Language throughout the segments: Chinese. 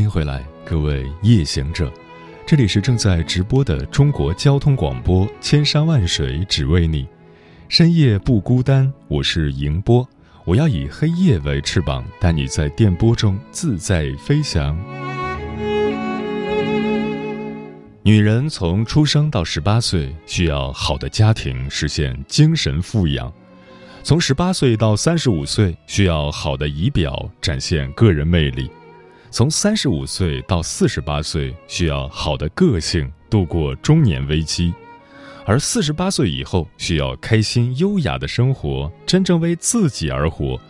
欢迎回来，各位夜行者，这里是正在直播的中国交通广播，千山万水只为你，深夜不孤单。我是迎波，我要以黑夜为翅膀，带你在电波中自在飞翔。女人从出生到十八岁，需要好的家庭实现精神富养；从十八岁到三十五岁，需要好的仪表展现个人魅力。从三十五岁到四十八岁，需要好的个性度过中年危机；而四十八岁以后，需要开心优雅的生活，真正为自己而活。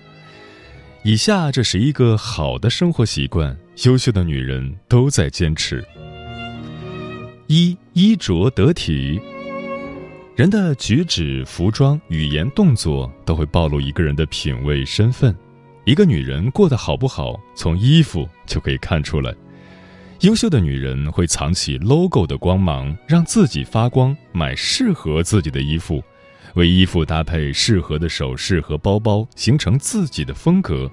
以下这十一个好的生活习惯，优秀的女人都在坚持。一衣着得体，人的举止、服装、语言、动作都会暴露一个人的品味、身份。一个女人过得好不好，从衣服就可以看出来。优秀的女人会藏起 logo 的光芒，让自己发光，买适合自己的衣服，为衣服搭配适合的首饰和包包，形成自己的风格。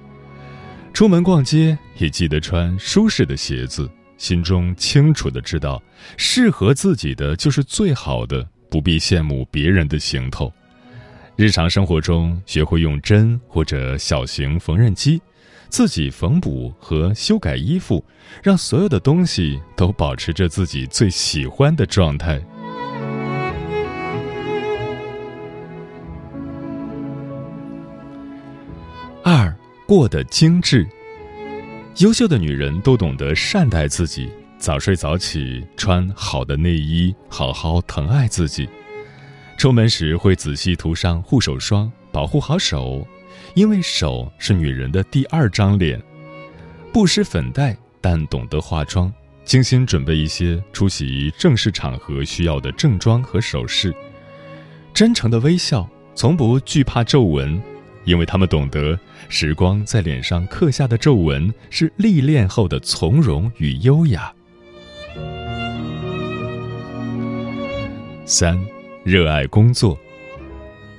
出门逛街也记得穿舒适的鞋子，心中清楚的知道，适合自己的就是最好的，不必羡慕别人的行头。日常生活中，学会用针或者小型缝纫机，自己缝补和修改衣服，让所有的东西都保持着自己最喜欢的状态。二，过得精致。优秀的女人都懂得善待自己，早睡早起，穿好的内衣，好好疼爱自己。出门时会仔细涂上护手霜，保护好手，因为手是女人的第二张脸。不施粉黛，但懂得化妆，精心准备一些出席正式场合需要的正装和首饰。真诚的微笑，从不惧怕皱纹，因为他们懂得时光在脸上刻下的皱纹是历练后的从容与优雅。三。热爱工作，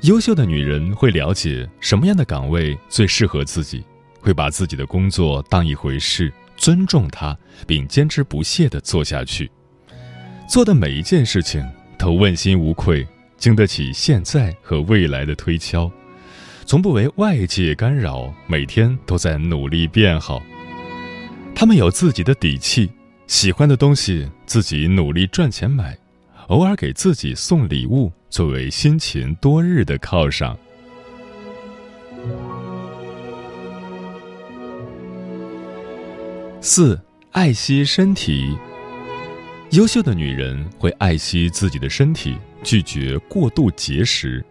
优秀的女人会了解什么样的岗位最适合自己，会把自己的工作当一回事，尊重它，并坚持不懈地做下去。做的每一件事情都问心无愧，经得起现在和未来的推敲，从不为外界干扰，每天都在努力变好。他们有自己的底气，喜欢的东西自己努力赚钱买。偶尔给自己送礼物，作为辛勤多日的犒赏。四，爱惜身体。优秀的女人会爱惜自己的身体，拒绝过度节食。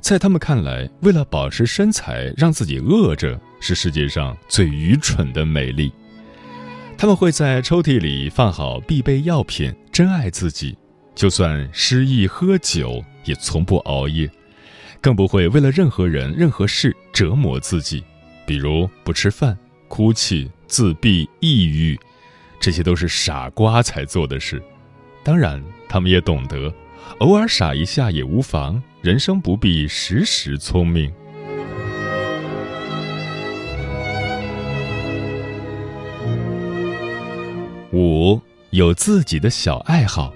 在他们看来，为了保持身材，让自己饿着是世界上最愚蠢的美丽。他们会在抽屉里放好必备药品，珍爱自己。就算失忆喝酒，也从不熬夜，更不会为了任何人、任何事折磨自己，比如不吃饭、哭泣、自闭、抑郁，这些都是傻瓜才做的事。当然，他们也懂得，偶尔傻一下也无妨，人生不必时时聪明。五，有自己的小爱好。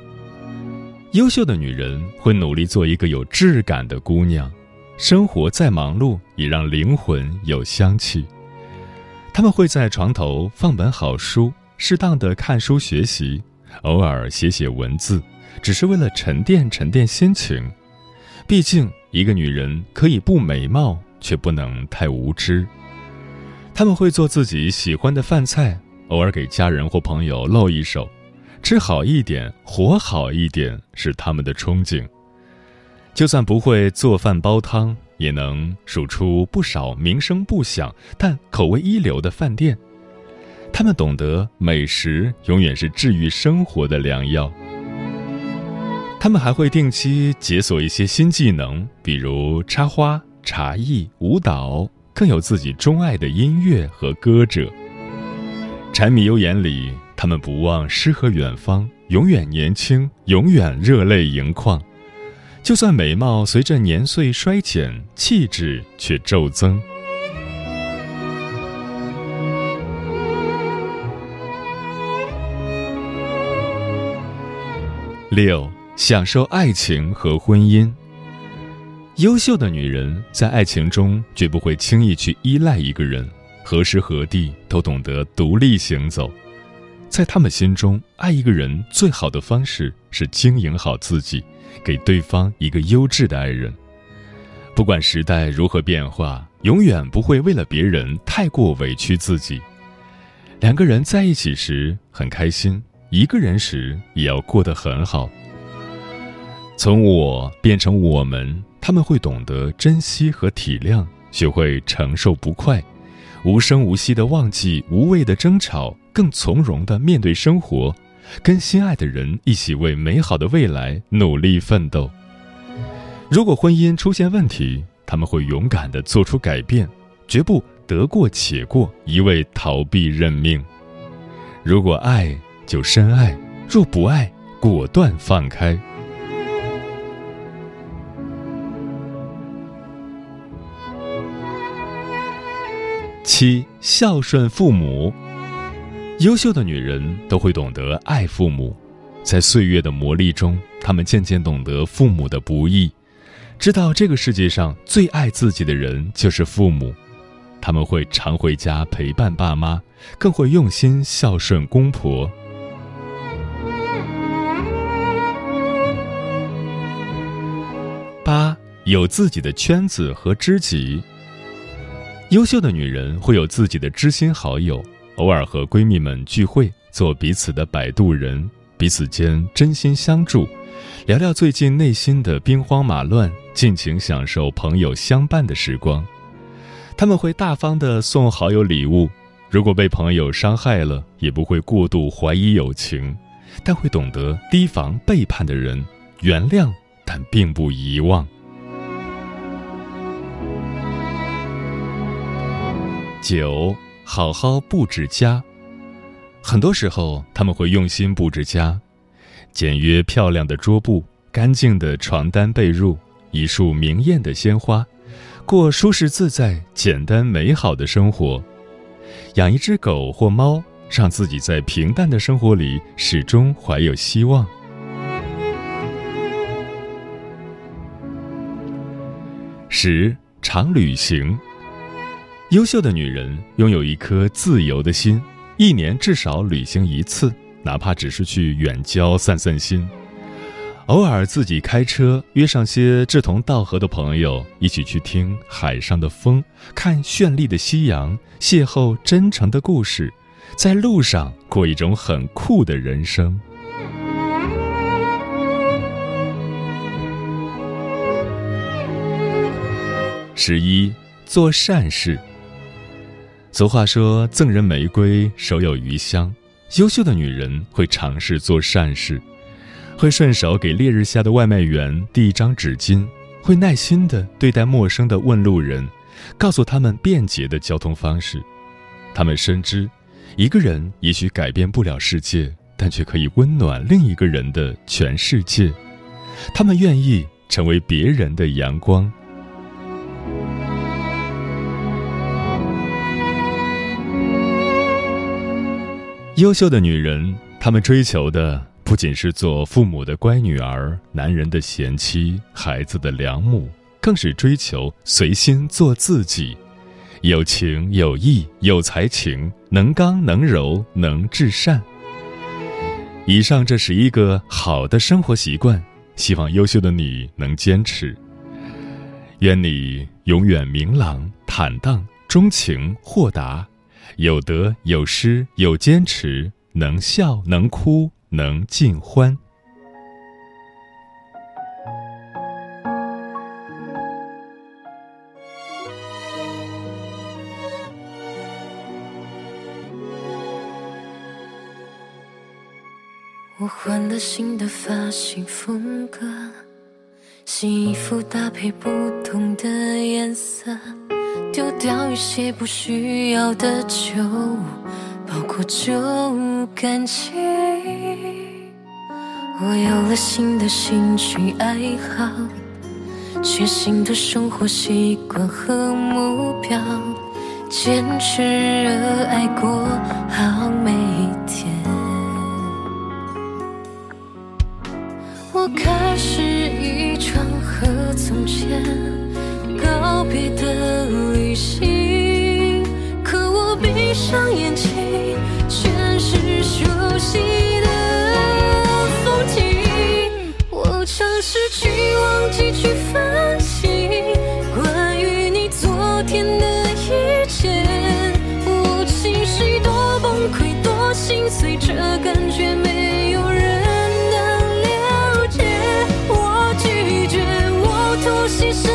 优秀的女人会努力做一个有质感的姑娘，生活再忙碌也让灵魂有香气。她们会在床头放本好书，适当的看书学习，偶尔写写文字，只是为了沉淀沉淀心情。毕竟，一个女人可以不美貌，却不能太无知。他们会做自己喜欢的饭菜，偶尔给家人或朋友露一手。吃好一点，活好一点是他们的憧憬。就算不会做饭煲汤，也能数出不少名声不响但口味一流的饭店。他们懂得美食永远是治愈生活的良药。他们还会定期解锁一些新技能，比如插花、茶艺、舞蹈，更有自己钟爱的音乐和歌者。柴米油盐里，他们不忘诗和远方，永远年轻，永远热泪盈眶。就算美貌随着年岁衰减，气质却骤增。六。享受爱情和婚姻。优秀的女人在爱情中绝不会轻易去依赖一个人，何时何地都懂得独立行走。在他们心中，爱一个人最好的方式是经营好自己，给对方一个优质的爱人。不管时代如何变化，永远不会为了别人太过委屈自己。两个人在一起时很开心，一个人时也要过得很好。从我变成我们，他们会懂得珍惜和体谅，学会承受不快，无声无息的忘记无谓的争吵，更从容的面对生活，跟心爱的人一起为美好的未来努力奋斗。如果婚姻出现问题，他们会勇敢的做出改变，绝不得过且过，一味逃避认命。如果爱就深爱，若不爱，果断放开。七孝顺父母，优秀的女人都会懂得爱父母，在岁月的磨砺中，她们渐渐懂得父母的不易，知道这个世界上最爱自己的人就是父母，他们会常回家陪伴爸妈，更会用心孝顺公婆。八有自己的圈子和知己。优秀的女人会有自己的知心好友，偶尔和闺蜜们聚会，做彼此的摆渡人，彼此间真心相助，聊聊最近内心的兵荒马乱，尽情享受朋友相伴的时光。他们会大方的送好友礼物，如果被朋友伤害了，也不会过度怀疑友情，但会懂得提防背叛的人，原谅，但并不遗忘。九，好好布置家。很多时候，他们会用心布置家，简约漂亮的桌布，干净的床单被褥，一束明艳的鲜花，过舒适自在、简单美好的生活。养一只狗或猫，让自己在平淡的生活里始终怀有希望。十，常旅行。优秀的女人拥有一颗自由的心，一年至少旅行一次，哪怕只是去远郊散散心。偶尔自己开车约上些志同道合的朋友，一起去听海上的风，看绚丽的夕阳，邂逅真诚的故事，在路上过一种很酷的人生。十一，做善事。俗话说：“赠人玫瑰，手有余香。”优秀的女人会尝试做善事，会顺手给烈日下的外卖员递一张纸巾，会耐心地对待陌生的问路人，告诉他们便捷的交通方式。他们深知，一个人也许改变不了世界，但却可以温暖另一个人的全世界。他们愿意成为别人的阳光。优秀的女人，她们追求的不仅是做父母的乖女儿、男人的贤妻、孩子的良母，更是追求随心做自己，有情有义有才情，能刚能柔能至善。以上这十一个好的生活习惯，希望优秀的你能坚持。愿你永远明朗、坦荡、钟情、豁达。有得有失有坚持能笑能哭能尽欢。我换了新的发型风格新衣服搭配不同的颜色。丢掉一些不需要的旧，包括旧感情。我有了新的兴趣爱好，全新的生活习惯和目标，坚持热爱过好每心碎，这感觉没有人能了解。我拒绝，我妥协是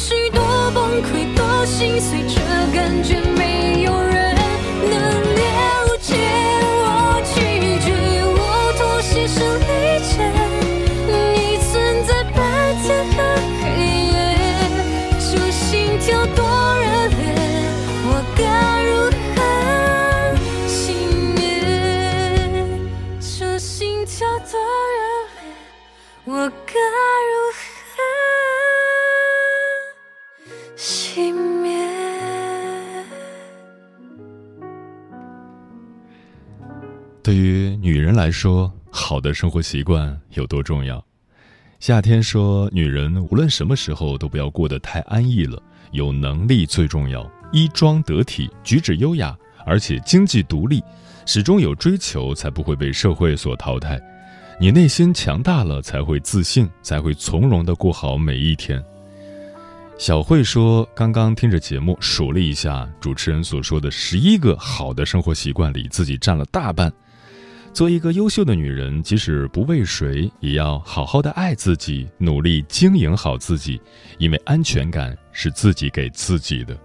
许多崩溃，多心碎，这感觉女人来说，好的生活习惯有多重要？夏天说，女人无论什么时候都不要过得太安逸了，有能力最重要，衣装得体，举止优雅，而且经济独立，始终有追求，才不会被社会所淘汰。你内心强大了，才会自信，才会从容的过好每一天。小慧说：“刚刚听着节目数了一下主持人所说的十一个好的生活习惯里，自己占了大半。做一个优秀的女人，即使不为谁，也要好好的爱自己，努力经营好自己，因为安全感是自己给自己的。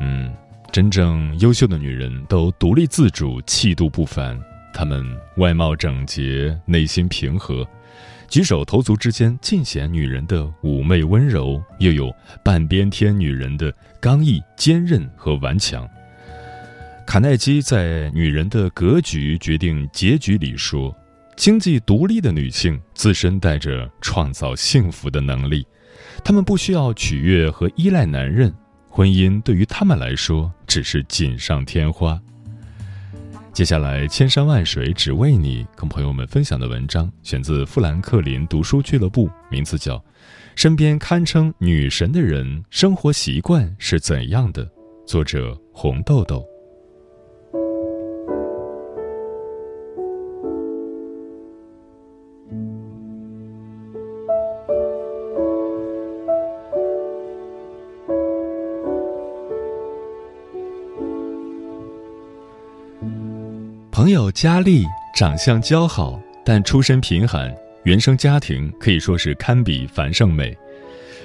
嗯，真正优秀的女人都独立自主，气度不凡。她们外貌整洁，内心平和。”举手投足之间尽显女人的妩媚温柔，又有半边天女人的刚毅、坚韧和顽强。卡耐基在《女人的格局决定结局》里说：“经济独立的女性自身带着创造幸福的能力，她们不需要取悦和依赖男人，婚姻对于她们来说只是锦上添花。”接下来，千山万水只为你，跟朋友们分享的文章选自富兰克林读书俱乐部，名字叫《身边堪称女神的人生活习惯是怎样的》，作者红豆豆。佳丽长相姣好，但出身贫寒，原生家庭可以说是堪比樊胜美。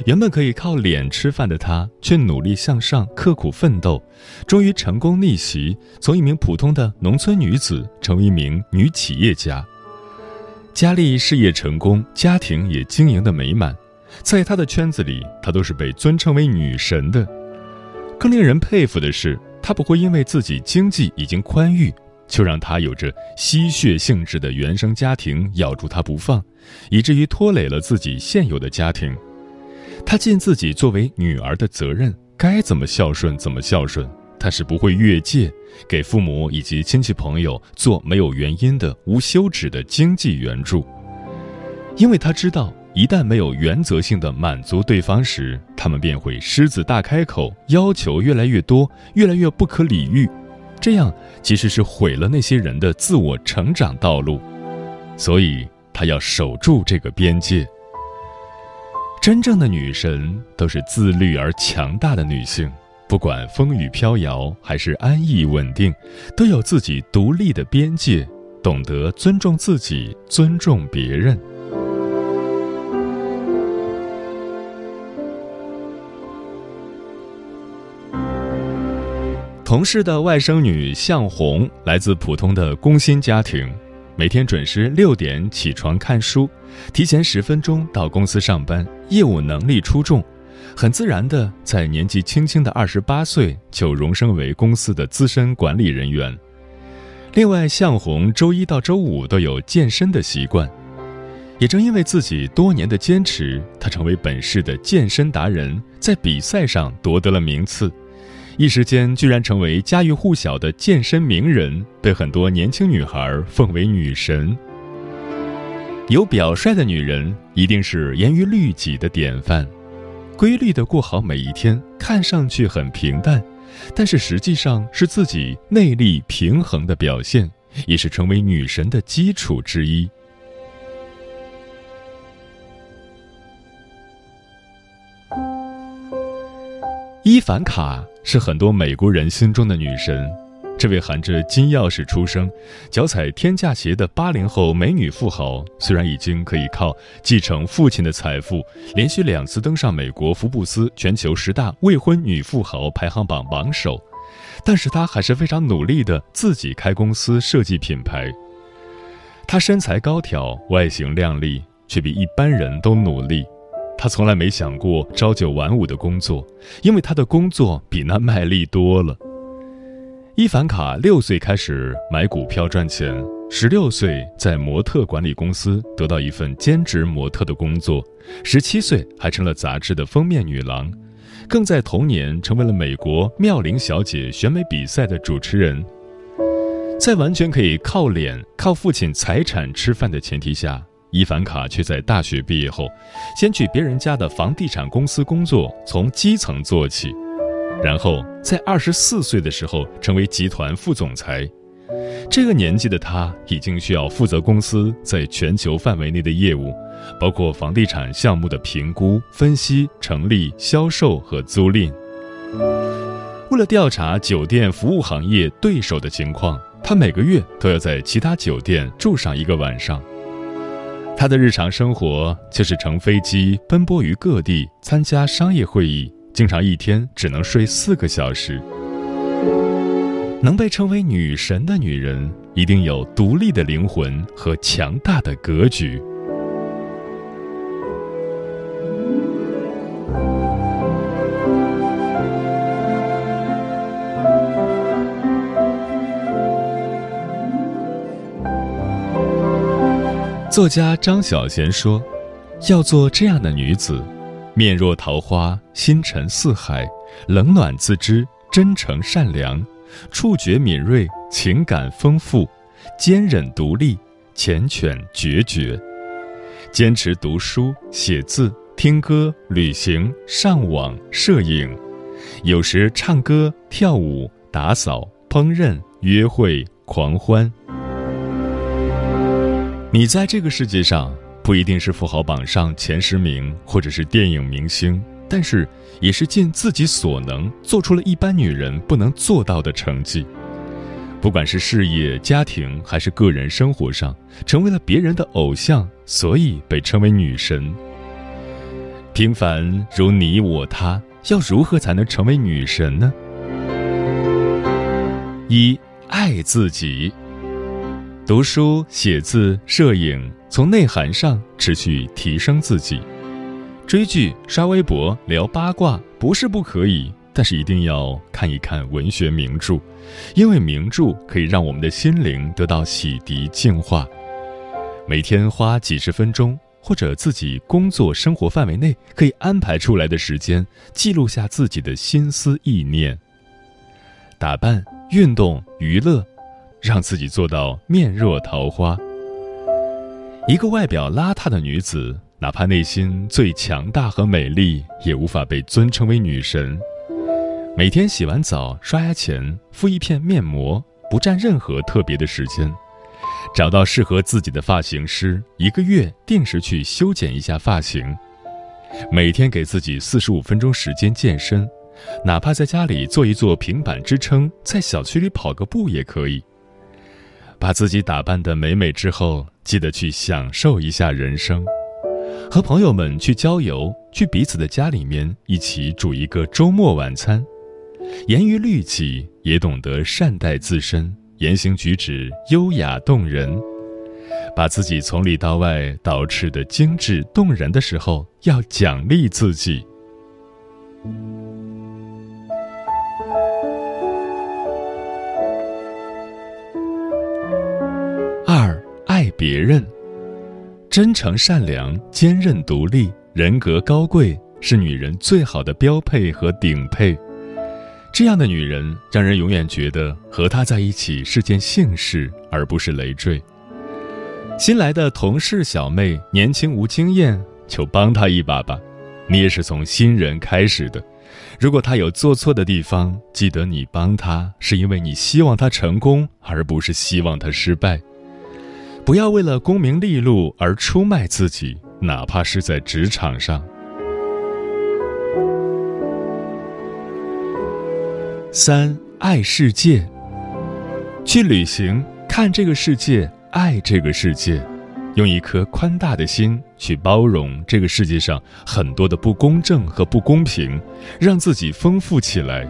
原本可以靠脸吃饭的她，却努力向上，刻苦奋斗，终于成功逆袭，从一名普通的农村女子成为一名女企业家。佳丽事业成功，家庭也经营的美满，在她的圈子里，她都是被尊称为女神的。更令人佩服的是，她不会因为自己经济已经宽裕，就让他有着吸血性质的原生家庭咬住他不放，以至于拖累了自己现有的家庭。他尽自己作为女儿的责任，该怎么孝顺怎么孝顺，他是不会越界，给父母以及亲戚朋友做没有原因的无休止的经济援助，因为他知道，一旦没有原则性的满足对方时，他们便会狮子大开口，要求越来越多，越来越不可理喻，这样其实是毁了那些人的自我成长道路，所以她要守住这个边界。真正的女神都是自律而强大的女性，不管风雨飘摇还是安逸稳定，都有自己独立的边界，懂得尊重自己，尊重别人。同事的外甥女向红来自普通的工薪家庭。每天准时六点起床看书，提前十分钟到公司上班，业务能力出众，很自然的在年纪轻轻的二十八岁就荣升为公司的资深管理人员。另外，向红周一到周五都有健身的习惯，也正因为自己多年的坚持，他成为本市的健身达人，在比赛上夺得了名次。一时间，居然成为家喻户晓的健身名人，被很多年轻女孩奉为女神。有表率的女人，一定是严于律己的典范，规律的过好每一天，看上去很平淡，但是实际上是自己内力平衡的表现，也是成为女神的基础之一。伊凡卡是很多美国人心中的女神。这位含着金钥匙出生、脚踩天价鞋的八零后美女富豪，虽然已经可以靠继承父亲的财富，连续两次登上美国福布斯全球十大未婚女富豪排行榜榜首，但是她还是非常努力的自己开公司设计品牌。她身材高挑，外形靓丽，却比一般人都努力。他从来没想过朝九晚五的工作，因为他的工作比那卖力多了。伊凡卡六岁开始买股票赚钱，十六岁在模特管理公司得到一份兼职模特的工作，十七岁还成了杂志的封面女郎，更在同年成为了美国妙龄小姐选美比赛的主持人。在完全可以靠脸、靠父亲财产吃饭的前提下。伊凡卡却在大学毕业后，先去别人家的房地产公司工作，从基层做起，然后在二十四岁的时候成为集团副总裁。这个年纪的他，已经需要负责公司在全球范围内的业务，包括房地产项目的评估、分析、成立、销售和租赁。为了调查酒店服务行业对手的情况，他每个月都要在其他酒店住上一个晚上。她的日常生活就是乘飞机奔波于各地参加商业会议，经常一天只能睡四个小时。能被称为女神的女人，一定有独立的灵魂和强大的格局。作家张小娴说：“要做这样的女子，面若桃花，心沉似海，冷暖自知，真诚善良，触觉敏锐，情感丰富，坚韧独立，缱绻决绝。坚持读书、写字、听歌、旅行、上网、摄影，有时唱歌、跳舞、打扫、烹饪、约会、狂欢。”你在这个世界上不一定是富豪榜上前十名，或者是电影明星，但是也是尽自己所能做出了一般女人不能做到的成绩。不管是事业、家庭还是个人生活上，成为了别人的偶像，所以被称为女神。平凡如你我他，要如何才能成为女神呢？一爱自己。读书、写字、摄影，从内涵上持续提升自己；追剧、刷微博、聊八卦，不是不可以，但是一定要看一看文学名著，因为名著可以让我们的心灵得到洗涤净化。每天花几十分钟，或者自己工作生活范围内可以安排出来的时间，记录下自己的心思意念。打扮、运动、娱乐。让自己做到面若桃花。一个外表邋遢的女子，哪怕内心最强大和美丽，也无法被尊称为女神。每天洗完澡、刷牙前敷一片面膜，不占任何特别的时间。找到适合自己的发型师，一个月定时去修剪一下发型。每天给自己四十五分钟时间健身，哪怕在家里做一做平板支撑，在小区里跑个步也可以。把自己打扮得美美之后，记得去享受一下人生，和朋友们去郊游，去彼此的家里面一起煮一个周末晚餐，严于律己，也懂得善待自身，言行举止优雅动人，把自己从里到外捯饬的精致动人的时候，要奖励自己。别人，真诚善良、坚韧独立、人格高贵，是女人最好的标配和顶配。这样的女人，让人永远觉得和她在一起是件幸事，而不是累赘。新来的同事小妹年轻无经验，就帮她一把吧。你也是从新人开始的，如果她有做错的地方，记得你帮她是因为你希望她成功，而不是希望她失败。不要为了功名利禄而出卖自己，哪怕是在职场上。三爱世界，去旅行，看这个世界，爱这个世界，用一颗宽大的心去包容这个世界上很多的不公正和不公平，让自己丰富起来。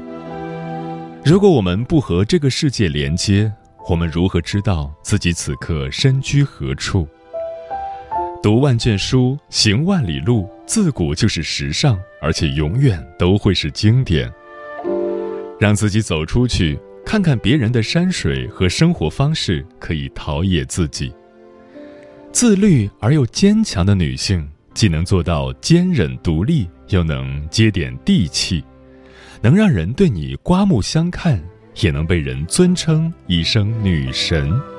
如果我们不和这个世界连接，我们如何知道自己此刻身居何处？读万卷书，行万里路，自古就是时尚，而且永远都会是经典。让自己走出去，看看别人的山水和生活方式，可以陶冶自己。自律而又坚强的女性，既能做到坚韧独立，又能接点地气，能让人对你刮目相看。也能被人尊称一声女神。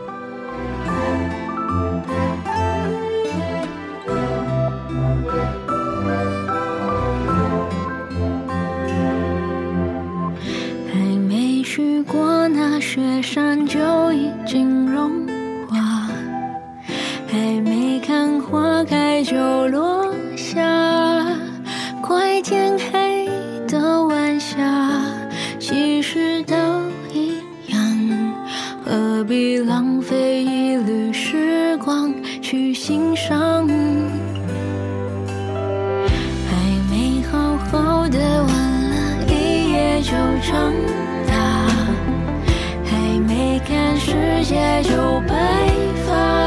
世界就白发。